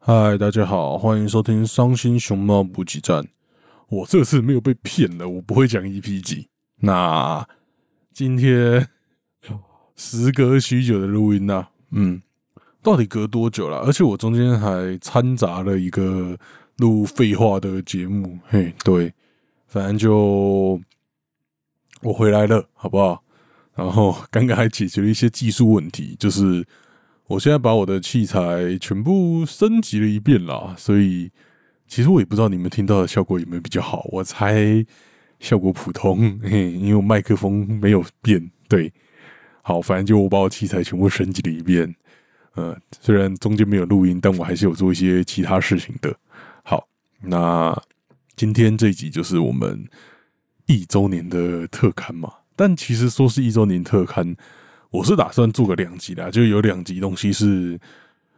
嗨，大家好，欢迎收听《伤心熊猫补给站》。我这次没有被骗了，我不会讲 EP 几。那今天时隔许久的录音呢，嗯，到底隔多久了？而且我中间还掺杂了一个录废话的节目。嘿，对，反正就我回来了，好不好？然后刚刚还解决了一些技术问题，就是我现在把我的器材全部升级了一遍啦，所以其实我也不知道你们听到的效果有没有比较好，我猜效果普通，嘿，因为麦克风没有变，对，好，反正就我把我器材全部升级了一遍，呃，虽然中间没有录音，但我还是有做一些其他事情的。好，那今天这一集就是我们一周年的特刊嘛。但其实说是一周年特刊，我是打算做个两集啦，就有两集东西是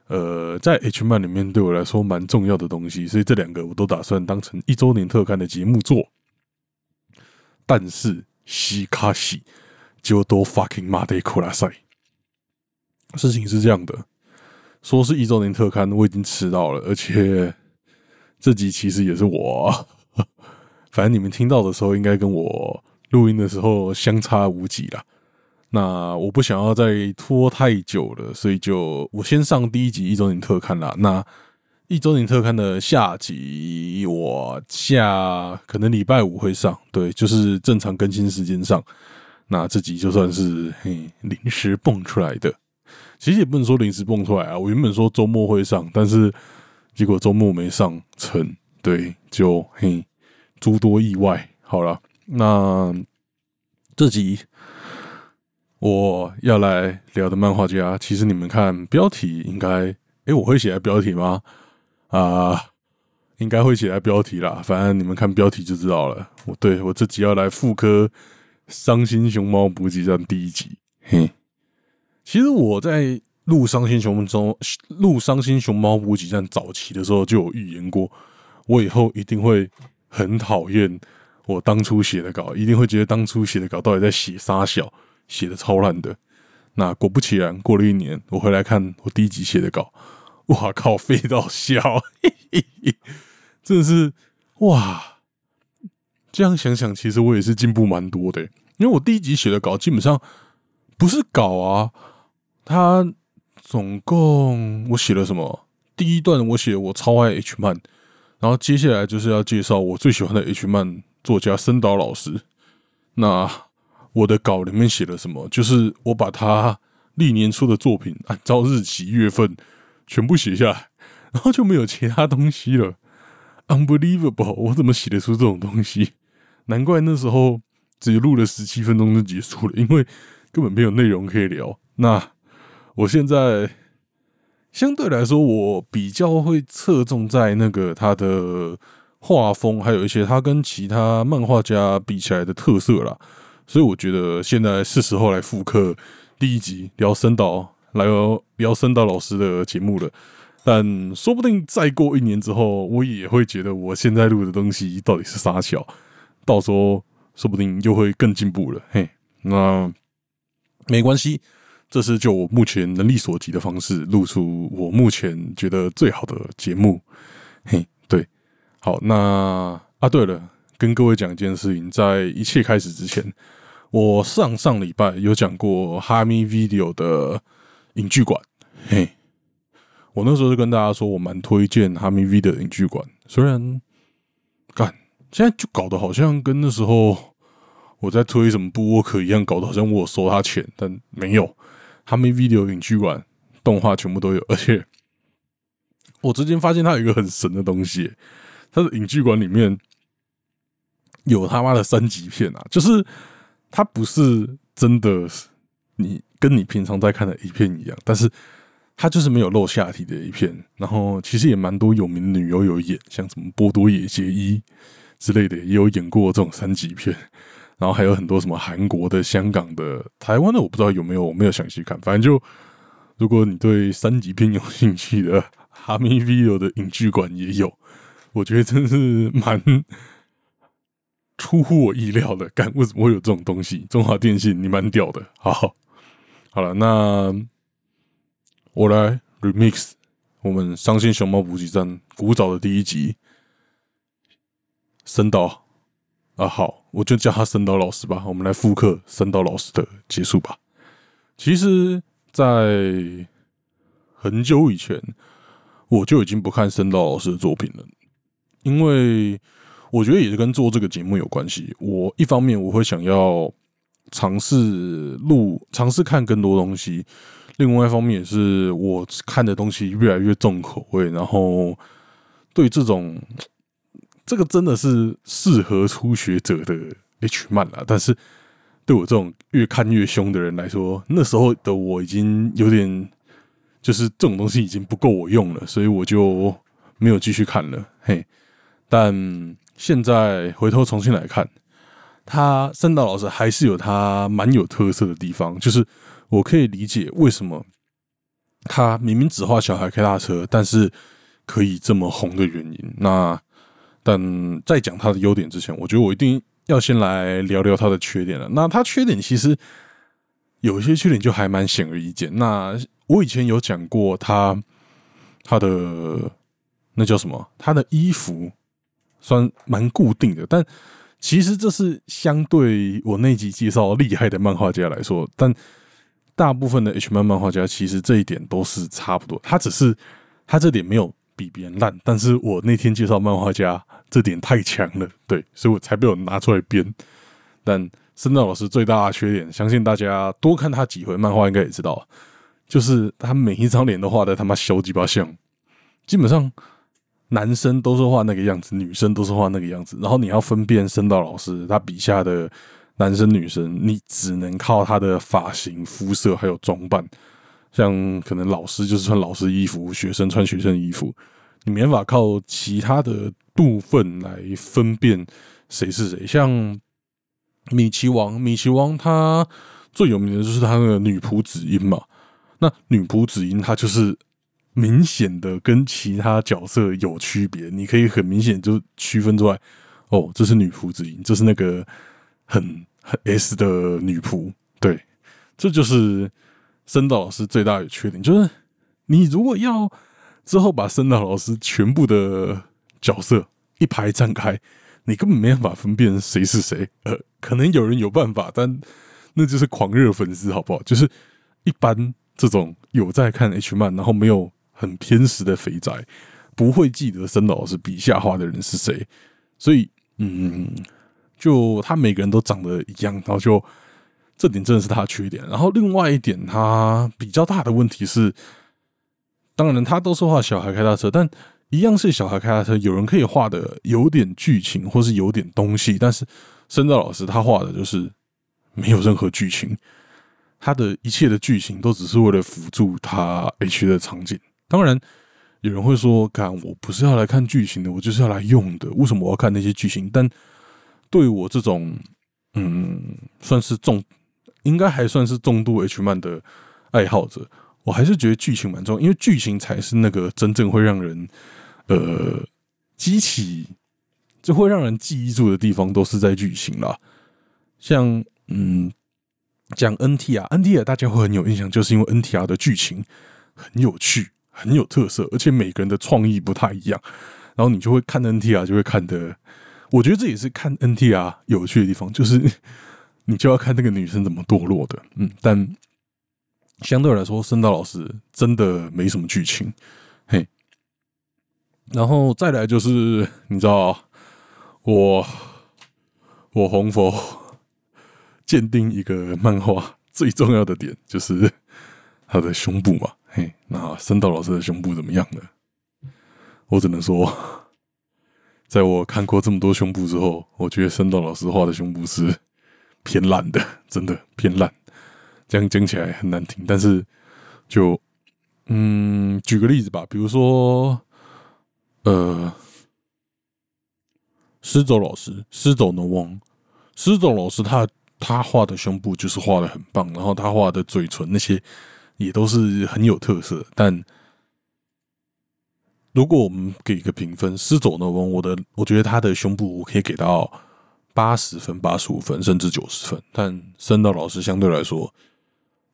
呃在 H 漫里面对我来说蛮重要的东西，所以这两个我都打算当成一周年特刊的节目做。但是西卡西就都 fucking 马德库拉塞，事情是这样的，说是一周年特刊，我已经迟到了，而且这集其实也是我，反正你们听到的时候应该跟我。录音的时候相差无几啦，那我不想要再拖太久了，所以就我先上第一集一周年特刊啦。那一周年特刊的下集我下可能礼拜五会上，对，就是正常更新时间上。那这集就算是嘿临时蹦出来的，其实也不能说临时蹦出来啊。我原本说周末会上，但是结果周末没上成，对，就嘿诸多意外。好了。那这集我要来聊的漫画家，其实你们看标题应该，哎，我会写在标题吗？啊，应该会写在标题啦。反正你们看标题就知道了。我对我这集要来复刻《伤心熊猫补给站》第一集。嘿，其实我在录《伤心熊猫》中录《伤心熊猫补给站》早期的时候就有预言过，我以后一定会很讨厌。我当初写的稿，一定会觉得当初写的稿到底在写啥小，写的超烂的。那果不其然，过了一年，我回来看我第一集写的稿，哇靠，废到笑，真的是哇！这样想想，其实我也是进步蛮多的，因为我第一集写的稿基本上不是稿啊，它总共我写了什么？第一段我写我超爱 H 漫，然后接下来就是要介绍我最喜欢的 H 漫。作家森岛老师，那我的稿里面写了什么？就是我把他历年出的作品按照日期、月份全部写下来，然后就没有其他东西了。Unbelievable！我怎么写得出这种东西？难怪那时候只录了十七分钟就结束了，因为根本没有内容可以聊。那我现在相对来说，我比较会侧重在那个他的。画风还有一些他跟其他漫画家比起来的特色啦，所以我觉得现在是时候来复刻第一集聊森岛，来聊森岛老师的节目了。但说不定再过一年之后，我也会觉得我现在录的东西到底是啥巧，到时候说不定又会更进步了。嘿，那没关系，这是就我目前能力所及的方式，录出我目前觉得最好的节目。嘿。对好，那啊，对了，跟各位讲一件事情，在一切开始之前，我上上礼拜有讲过哈密 Video 的影剧馆，嘿，我那时候就跟大家说，我蛮推荐哈密 Video 的影剧馆，虽然干现在就搞得好像跟那时候我在推什么布沃克一样，搞得好像我收他钱，但没有，哈密 Video 影剧馆动画全部都有，而且我之前发现它有一个很神的东西。它的影剧馆里面有他妈的三级片啊！就是它不是真的，你跟你平常在看的一片一样，但是它就是没有露下体的一片。然后其实也蛮多有名的女优有演，像什么波多野结衣之类的，也有演过这种三级片。然后还有很多什么韩国的、香港的、台湾的，我不知道有没有，我没有详细看。反正就如果你对三级片有兴趣的，哈密 video 的影剧馆也有。我觉得真是蛮出乎我意料的，干为什么会有这种东西？中华电信，你蛮屌的。好，好了，那我来 remix 我们伤心熊猫补给站古早的第一集，森岛啊，好，我就叫他森岛老师吧。我们来复刻森岛老师的结束吧。其实，在很久以前，我就已经不看森岛老师的作品了，因为我觉得也是跟做这个节目有关系。我一方面我会想要尝试录，尝试看更多东西。另外一方面也是我看的东西越来越重口味，然后对这种这个真的是适合初学者的 H 漫啊，但是对我这种越看越凶的人来说，那时候的我已经有点就是这种东西已经不够我用了，所以我就没有继续看了。嘿，但现在回头重新来看，他三岛老师还是有他蛮有特色的地方，就是。我可以理解为什么他明明只画小孩开大车，但是可以这么红的原因。那但在讲他的优点之前，我觉得我一定要先来聊聊他的缺点了。那他缺点其实有一些缺点就还蛮显而易见。那我以前有讲过他他的那叫什么？他的衣服算蛮固定的，但其实这是相对我那集介绍厉害的漫画家来说，但。大部分的 H 漫漫画家其实这一点都是差不多，他只是他这点没有比别人烂，但是我那天介绍漫画家这点太强了，对，所以我才被我拿出来编。但森道老师最大的缺点，相信大家多看他几回漫画应该也知道，就是他每一张脸都画的他妈小鸡巴像，基本上男生都是画那个样子，女生都是画那个样子，然后你要分辨声道老师他笔下的。男生女生，你只能靠他的发型、肤色还有装扮。像可能老师就是穿老师衣服，学生穿学生衣服，你没法靠其他的部分来分辨谁是谁。像米奇王，米奇王他最有名的就是他那个女仆子音嘛。那女仆子音，她就是明显的跟其他角色有区别，你可以很明显就区分出来。哦，这是女仆之音，这是那个很很。S 的女仆，对，这就是森道老师最大的缺点，就是你如果要之后把森岛老师全部的角色一排站开，你根本没办法分辨谁是谁。呃，可能有人有办法，但那就是狂热粉丝，好不好？就是一般这种有在看 H 漫，然后没有很偏食的肥宅，不会记得森道老师笔下画的人是谁。所以，嗯。就他每个人都长得一样，然后就这点真的是他的缺点。然后另外一点，他比较大的问题是，当然他都是画小孩开大车，但一样是小孩开大车，有人可以画的有点剧情或是有点东西，但是深造老师他画的就是没有任何剧情，他的一切的剧情都只是为了辅助他 H 的场景。当然有人会说，看我不是要来看剧情的，我就是要来用的，为什么我要看那些剧情？但对我这种，嗯，算是重，应该还算是重度 H 漫的爱好者，我还是觉得剧情蛮重要，因为剧情才是那个真正会让人，呃，激起，就会让人记忆住的地方，都是在剧情啦。像，嗯，讲 NTR，NTR 大家会很有印象，就是因为 NTR 的剧情很有趣，很有特色，而且每个人的创意不太一样，然后你就会看 NTR，就会看的。我觉得这也是看 NTR 有趣的地方，就是你就要看那个女生怎么堕落的，嗯，但相对来说，森道老师真的没什么剧情，嘿，然后再来就是你知道，我我红佛鉴定一个漫画最重要的点就是他的胸部嘛，嘿，那森道老师的胸部怎么样呢？我只能说。在我看过这么多胸部之后，我觉得深道老师画的胸部是偏烂的，真的偏烂。这样讲起来很难听，但是就嗯，举个例子吧，比如说呃，施走老师，施走的王，施走老师他他画的胸部就是画的很棒，然后他画的嘴唇那些也都是很有特色，但。如果我们给一个评分，失走的翁，我的我觉得他的胸部我可以给到八十分、八十五分，甚至九十分。但深道老师相对来说，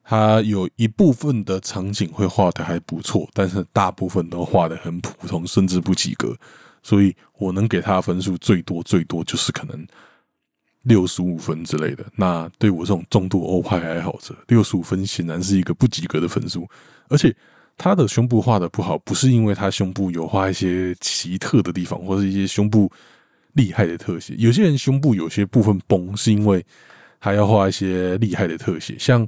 他有一部分的场景会画的还不错，但是大部分都画的很普通，甚至不及格。所以我能给他的分数最多最多就是可能六十五分之类的。那对我这种重度欧派爱好者，六十五分显然是一个不及格的分数。而且他的胸部画的不好，不是因为他胸部有画一些奇特的地方，或者一些胸部厉害的特写。有些人胸部有些部分崩，是因为他要画一些厉害的特写，像。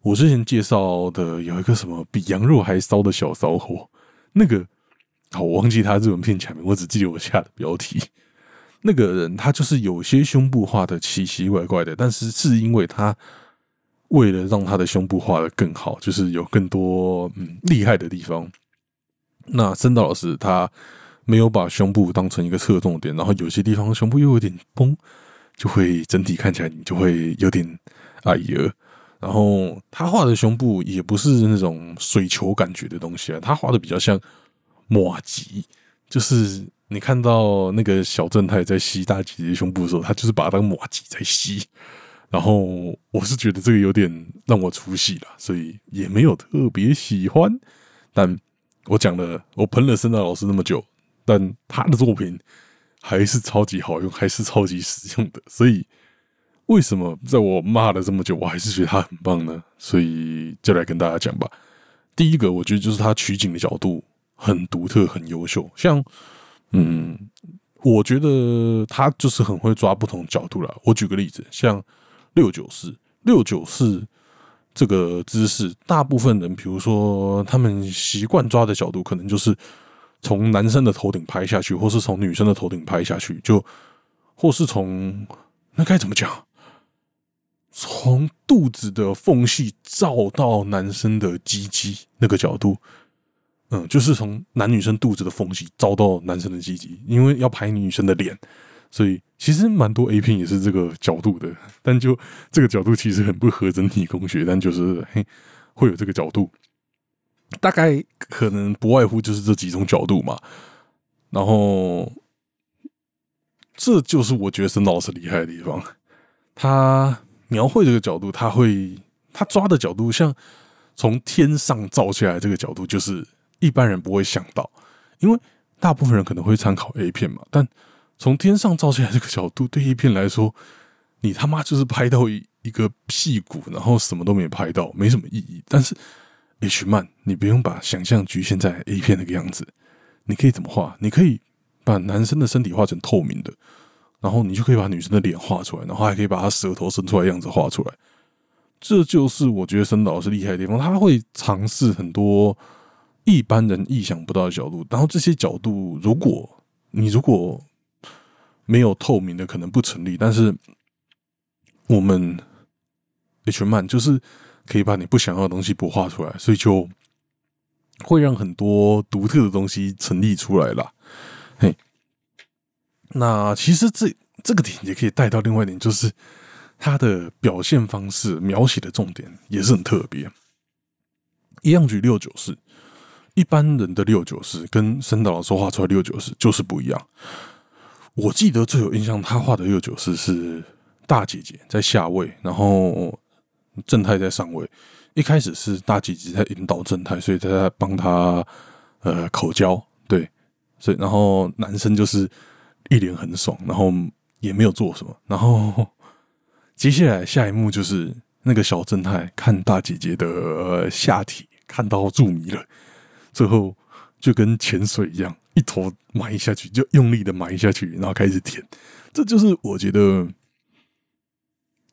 我之前介绍的有一个什么比羊肉还骚的小骚货，那个好，我忘记他日文片前面，我只记得我下的标题。那个人他就是有些胸部画的奇奇怪怪的，但是是因为他为了让他的胸部画的更好，就是有更多嗯厉害的地方。那森岛老师他没有把胸部当成一个侧重点，然后有些地方胸部又有点崩，就会整体看起来你就会有点哎呀。然后他画的胸部也不是那种水球感觉的东西啊，他画的比较像马吉，就是你看到那个小正太在吸大姐姐胸部的时候，他就是把它当马吉在吸。然后我是觉得这个有点让我出戏了，所以也没有特别喜欢。但我讲了，我喷了森岛老师那么久，但他的作品还是超级好用，还是超级实用的，所以。为什么在我骂了这么久，我还是觉得他很棒呢？所以就来跟大家讲吧。第一个，我觉得就是他取景的角度很独特、很优秀。像，嗯，我觉得他就是很会抓不同角度了。我举个例子，像六九四，六九四这个姿势，大部分人，比如说他们习惯抓的角度，可能就是从男生的头顶拍下去，或是从女生的头顶拍下去，就或是从那该怎么讲？从肚子的缝隙照到男生的鸡鸡那个角度，嗯，就是从男女生肚子的缝隙照到男生的袭击，因为要拍女生的脸，所以其实蛮多 A 片也是这个角度的。但就这个角度其实很不合整体工学，但就是嘿会有这个角度，大概可能不外乎就是这几种角度嘛。然后这就是我觉得沈老师厉害的地方，他。描绘这个角度，他会他抓的角度，像从天上照下来这个角度，就是一般人不会想到，因为大部分人可能会参考 A 片嘛。但从天上照下来这个角度，对 A 片来说，你他妈就是拍到一一个屁股，然后什么都没拍到，没什么意义。但是 H 漫，你不用把想象局限在 A 片那个样子，你可以怎么画？你可以把男生的身体画成透明的。然后你就可以把女生的脸画出来，然后还可以把她舌头伸出来样子画出来。这就是我觉得森导是厉害的地方，他会尝试很多一般人意想不到的角度。然后这些角度，如果你如果没有透明的，可能不成立。但是我们 HMan 就是可以把你不想要的东西不画出来，所以就会让很多独特的东西成立出来了。嘿。那其实这这个点也可以带到另外一点，就是他的表现方式、描写的重点也是很特别。一样举六九四，一般人的六九式跟深岛老师画出来六九式就是不一样。我记得最有印象，他画的六九式是大姐姐在下位，然后正太在上位。一开始是大姐姐在引导正太，所以在帮他呃口交，对，所以然后男生就是。一脸很爽，然后也没有做什么，然后接下来下一幕就是那个小正太看大姐姐的下体，看到入迷了，最后就跟潜水一样，一头埋下去，就用力的埋下去，然后开始舔。这就是我觉得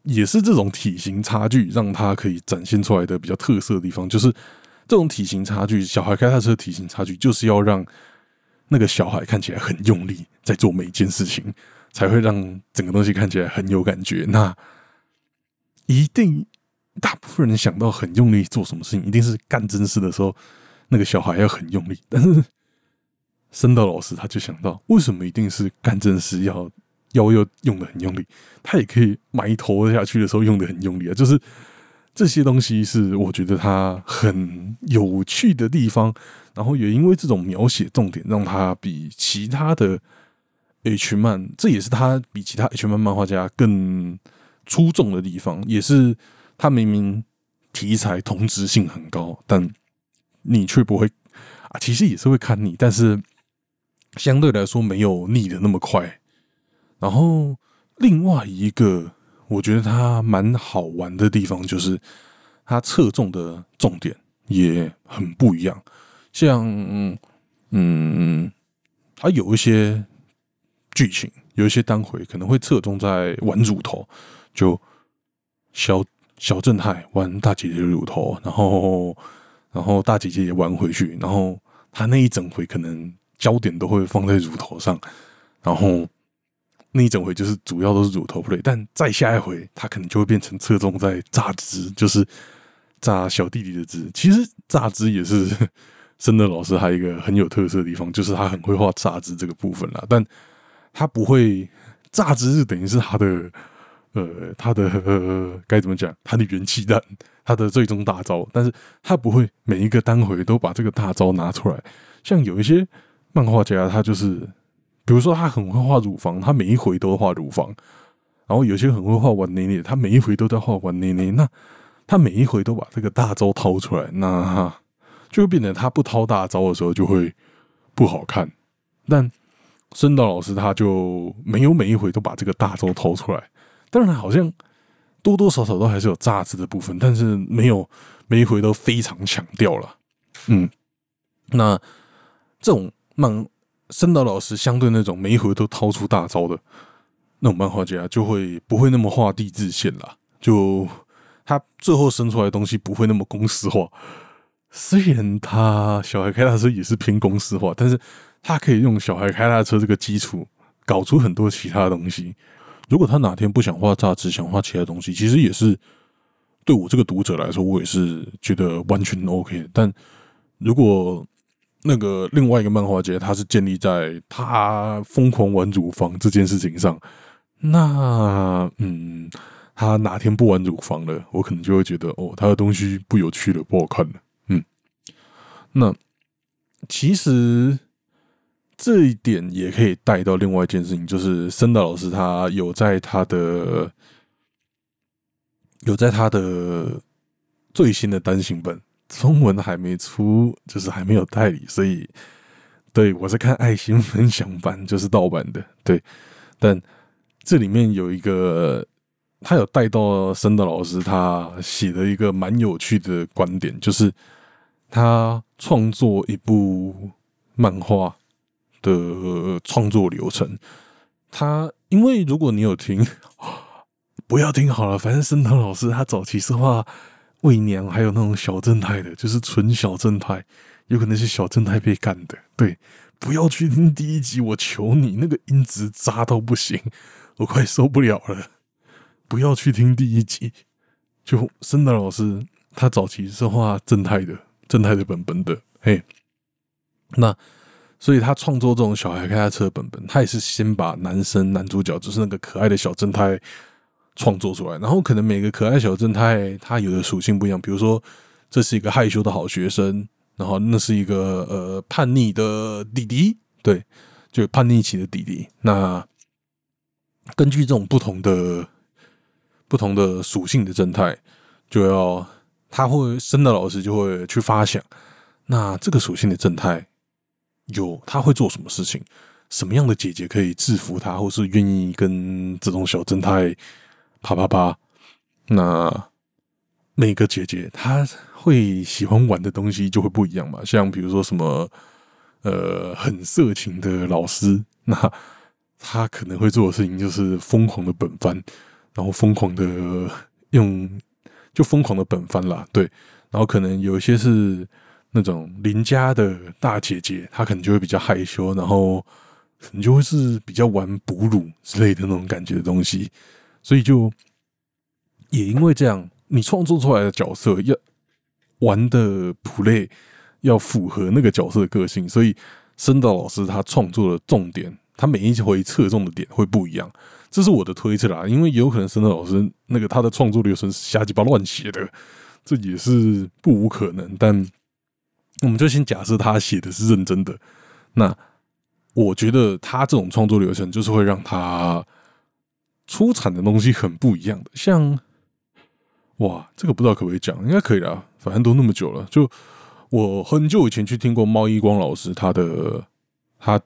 也是这种体型差距让他可以展现出来的比较特色的地方，就是这种体型差距，小孩开他车体型差距，就是要让。那个小孩看起来很用力，在做每一件事情，才会让整个东西看起来很有感觉。那一定大部分人想到很用力做什么事情，一定是干真事的时候，那个小孩要很用力。但是生道老师他就想到，为什么一定是干正事要腰要用的很用力？他也可以埋头下去的时候用的很用力啊，就是。这些东西是我觉得他很有趣的地方，然后也因为这种描写重点，让他比其他的 H 漫，这也是他比其他 H 漫漫画家更出众的地方，也是他明明题材同质性很高，但你却不会啊，其实也是会看腻，但是相对来说没有腻的那么快。然后另外一个我觉得它蛮好玩的地方，就是它侧重的重点也很不一样。像嗯，它有一些剧情，有一些单回可能会侧重在玩乳头，就小小正太玩大姐姐的乳头，然后然后大姐姐也玩回去，然后他那一整回可能焦点都会放在乳头上，然后那一整回就是主要都是乳头 play，但再下一回他可能就会变成侧重在榨汁，就是榨小弟弟的汁。其实榨汁也是。真的老师还有一个很有特色的地方，就是他很会画榨汁这个部分啦，但他不会榨汁是等于是他的呃他的该怎么讲？他的元气弹，他的最终大招，但是他不会每一个单回都把这个大招拿出来。像有一些漫画家，他就是比如说他很会画乳房，他每一回都画乳房；然后有些很会画玩捏捏，他每一回都在画玩捏捏。那他每一回都把这个大招掏出来，那。就会变得他不掏大招的时候就会不好看，但深岛老师他就没有每一回都把这个大招掏出来。当然，好像多多少少都还是有榨汁的部分，但是没有每一回都非常强调了。嗯，那这种漫森岛老师相对那种每一回都掏出大招的那种漫画家，就会不会那么画地自限了。就他最后生出来的东西不会那么公式化。虽然他小孩开大车也是偏公式化，但是他可以用小孩开大车这个基础搞出很多其他东西。如果他哪天不想画榨汁，想画其他东西，其实也是对我这个读者来说，我也是觉得完全 OK。但如果那个另外一个漫画家，他是建立在他疯狂玩乳房这件事情上，那嗯，他哪天不玩乳房了，我可能就会觉得哦，他的东西不有趣了，不好看了。嗯那其实这一点也可以带到另外一件事情，就是森岛老师他有在他的有在他的最新的单行本中文还没出，就是还没有代理，所以对我是看爱心分享版，就是盗版的。对，但这里面有一个他有带到森岛老师他写的一个蛮有趣的观点，就是他。创作一部漫画的创作流程，他因为如果你有听，不要听好了，反正森藤老师他早期是画魏娘，还有那种小正太的，就是纯小正太，有可能是小正太被干的。对，不要去听第一集，我求你，那个音质渣到不行，我快受不了了。不要去听第一集，就森藤老师他早期是画正太的。正太的本本的，嘿，那所以他创作这种小孩开他车本本，他也是先把男生男主角就是那个可爱的小正太创作出来，然后可能每个可爱小正太他有的属性不一样，比如说这是一个害羞的好学生，然后那是一个呃叛逆的弟弟，对，就叛逆期的弟弟。那根据这种不同的不同的属性的正太，就要。他会生的老师就会去发想，那这个属性的正太有他会做什么事情？什么样的姐姐可以制服他，或是愿意跟这种小正太啪啪啪？那每个姐姐她会喜欢玩的东西就会不一样嘛？像比如说什么呃很色情的老师，那他可能会做的事情就是疯狂的本番，然后疯狂的用。就疯狂的本番啦，对，然后可能有一些是那种邻家的大姐姐，她可能就会比较害羞，然后你就会是比较玩哺乳之类的那种感觉的东西，所以就也因为这样，你创作出来的角色要玩的 play 要符合那个角色的个性，所以深岛老师他创作的重点，他每一回侧重的点会不一样。这是我的推测啦，因为也有可能深德老师那个他的创作流程是瞎鸡巴乱写的，这也是不无可能。但我们就先假设他写的是认真的，那我觉得他这种创作流程就是会让他出产的东西很不一样的。像哇，这个不知道可不可以讲，应该可以啦，反正都那么久了。就我很久以前去听过猫一光老师他的他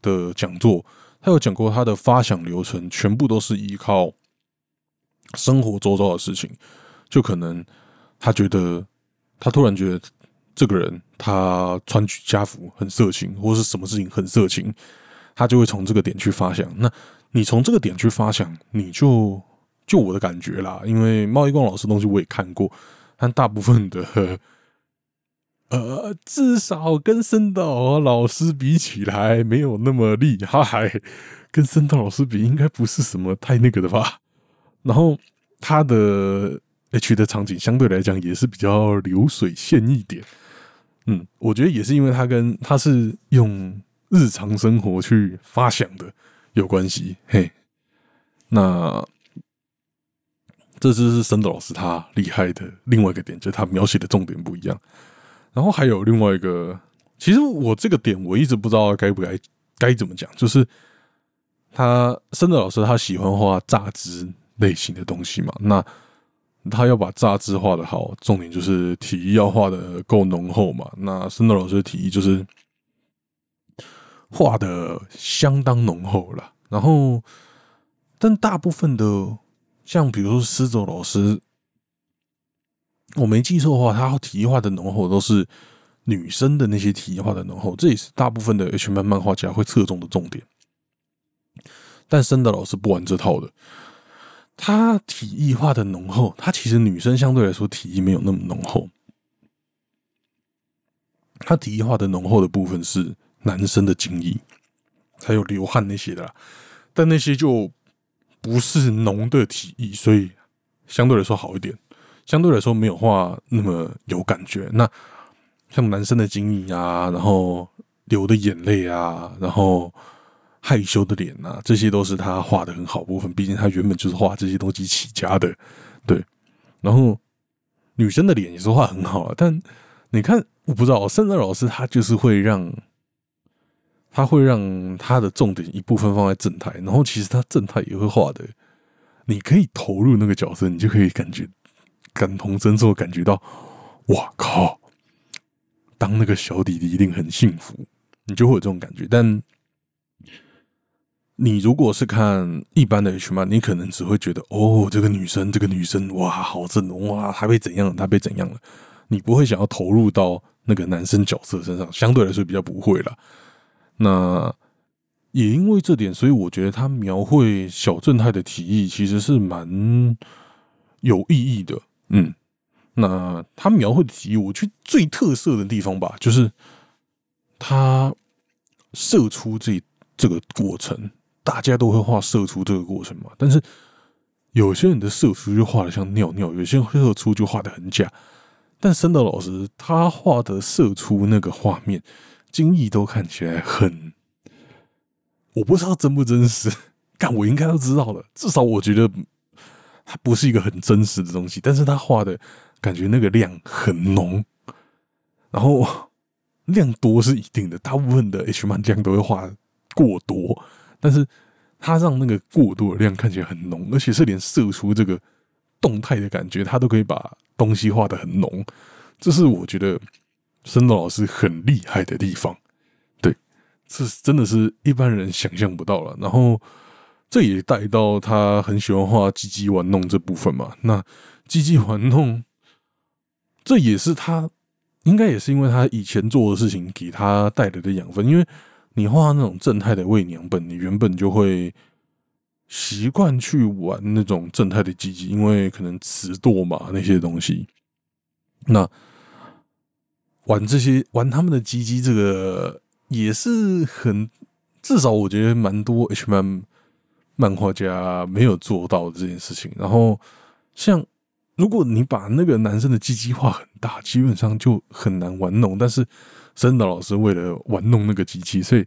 的讲座，他有讲过他的发想流程，全部都是依靠生活周遭的事情。就可能他觉得他突然觉得这个人他穿居家服很色情，或是什么事情很色情，他就会从这个点去发想。那你从这个点去发想，你就。就我的感觉啦，因为贸易光老师东西我也看过，但大部分的，呃，至少跟森岛老师比起来没有那么厉害，跟森岛老师比应该不是什么太那个的吧。然后他的 H 的场景相对来讲也是比较流水线一点，嗯，我觉得也是因为他跟他是用日常生活去发想的有关系，嘿，那。这就是森德老师他厉害的另外一个点，就是他描写的重点不一样。然后还有另外一个，其实我这个点我一直不知道该不该该怎么讲，就是他森德老师他喜欢画榨汁类型的东西嘛，那他要把榨汁画的好，重点就是体液要画的够浓厚嘛。那森德老师的体液就是画的相当浓厚了，然后但大部分的。像比如说施走老师，我没记错的话，他体液画的浓厚都是女生的那些体液画的浓厚，这也是大部分的 H 漫漫画家会侧重的重点。但生的老师不玩这套的，他体液化的浓厚，他其实女生相对来说体液没有那么浓厚，他体液化的浓厚的部分是男生的精液，还有流汗那些的，但那些就。不是浓的体液，所以相对来说好一点。相对来说没有画那么有感觉。那像男生的精液啊，然后流的眼泪啊，然后害羞的脸啊，这些都是他画的很好部分。毕竟他原本就是画这些东西起家的，对。然后女生的脸也是画很好啊，但你看，我不知道，圣诞老师他就是会让。他会让他的重点一部分放在正太，然后其实他正太也会画的，你可以投入那个角色，你就可以感觉感同身受，感觉到，哇靠，当那个小弟弟一定很幸福，你就会有这种感觉。但你如果是看一般的 H 漫，你可能只会觉得，哦，这个女生，这个女生，哇，好正，哇，她被怎样，她被怎样了，你不会想要投入到那个男生角色身上，相对来说比较不会了。那也因为这点，所以我觉得他描绘小正太的提议其实是蛮有意义的。嗯，那他描绘的提议，我去最特色的地方吧，就是他射出这这个过程，大家都会画射出这个过程嘛。但是有些人的射出就画的像尿尿，有些人射出就画的很假。但森德老师他画的射出那个画面。精益都看起来很，我不知道真不真实，但我应该都知道了。至少我觉得它不是一个很真实的东西，但是他画的感觉那个量很浓，然后量多是一定的，大部分的 H 漫量都会画过多，但是他让那个过多的量看起来很浓，而且是连射出这个动态的感觉，他都可以把东西画的很浓，这是我觉得。森岛老师很厉害的地方，对，这真的是一般人想象不到了。然后这也带到他很喜欢画鸡鸡玩弄这部分嘛。那鸡鸡玩弄，这也是他应该也是因为他以前做的事情给他带来的养分。因为你画那种正太的伪娘本，你原本就会习惯去玩那种正太的鸡鸡，因为可能磁舵嘛那些东西。那玩这些玩他们的鸡鸡，这个也是很至少我觉得蛮多 H 漫漫画家没有做到这件事情。然后像如果你把那个男生的鸡鸡画很大，基本上就很难玩弄。但是森岛老师为了玩弄那个机器，所以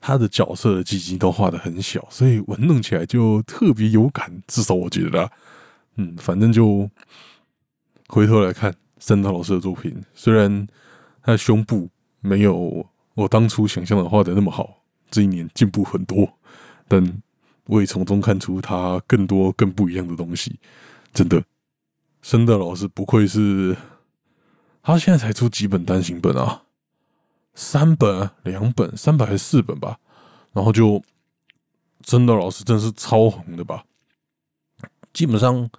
他的角色的鸡鸡都画的很小，所以玩弄起来就特别有感。至少我觉得，嗯，反正就回头来看森岛老师的作品，虽然。他的胸部没有我当初想象的画的那么好，这一年进步很多，但我也从中看出他更多更不一样的东西。真的，生岛老师不愧是，他现在才出几本单行本啊？三本、两本、三本还是四本吧？然后就真的老师真是超红的吧？基本上，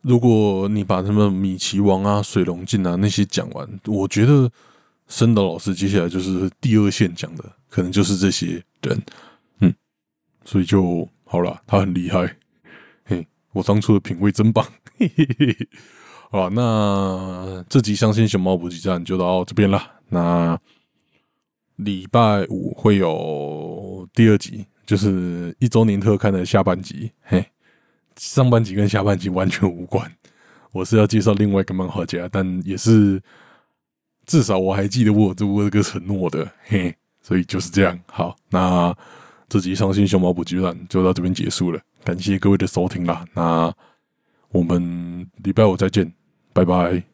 如果你把什么米奇王啊、水龙镜啊那些讲完，我觉得生的老师接下来就是第二线讲的，可能就是这些人。嗯，所以就好了，他很厉害。嘿，我当初的品味真棒。嘿嘿嘿，好，那这集相信熊猫补给站就到这边了。那礼拜五会有第二集，就是一周年特刊的下半集。嘿，上半集跟下半集完全无关。我是要介绍另外一个漫画家，但也是至少我还记得我做过这个承诺的。嘿，所以就是这样。好，那这集伤心熊猫补给站就到这边结束了。感谢各位的收听啦。那我们礼拜五再见，拜拜。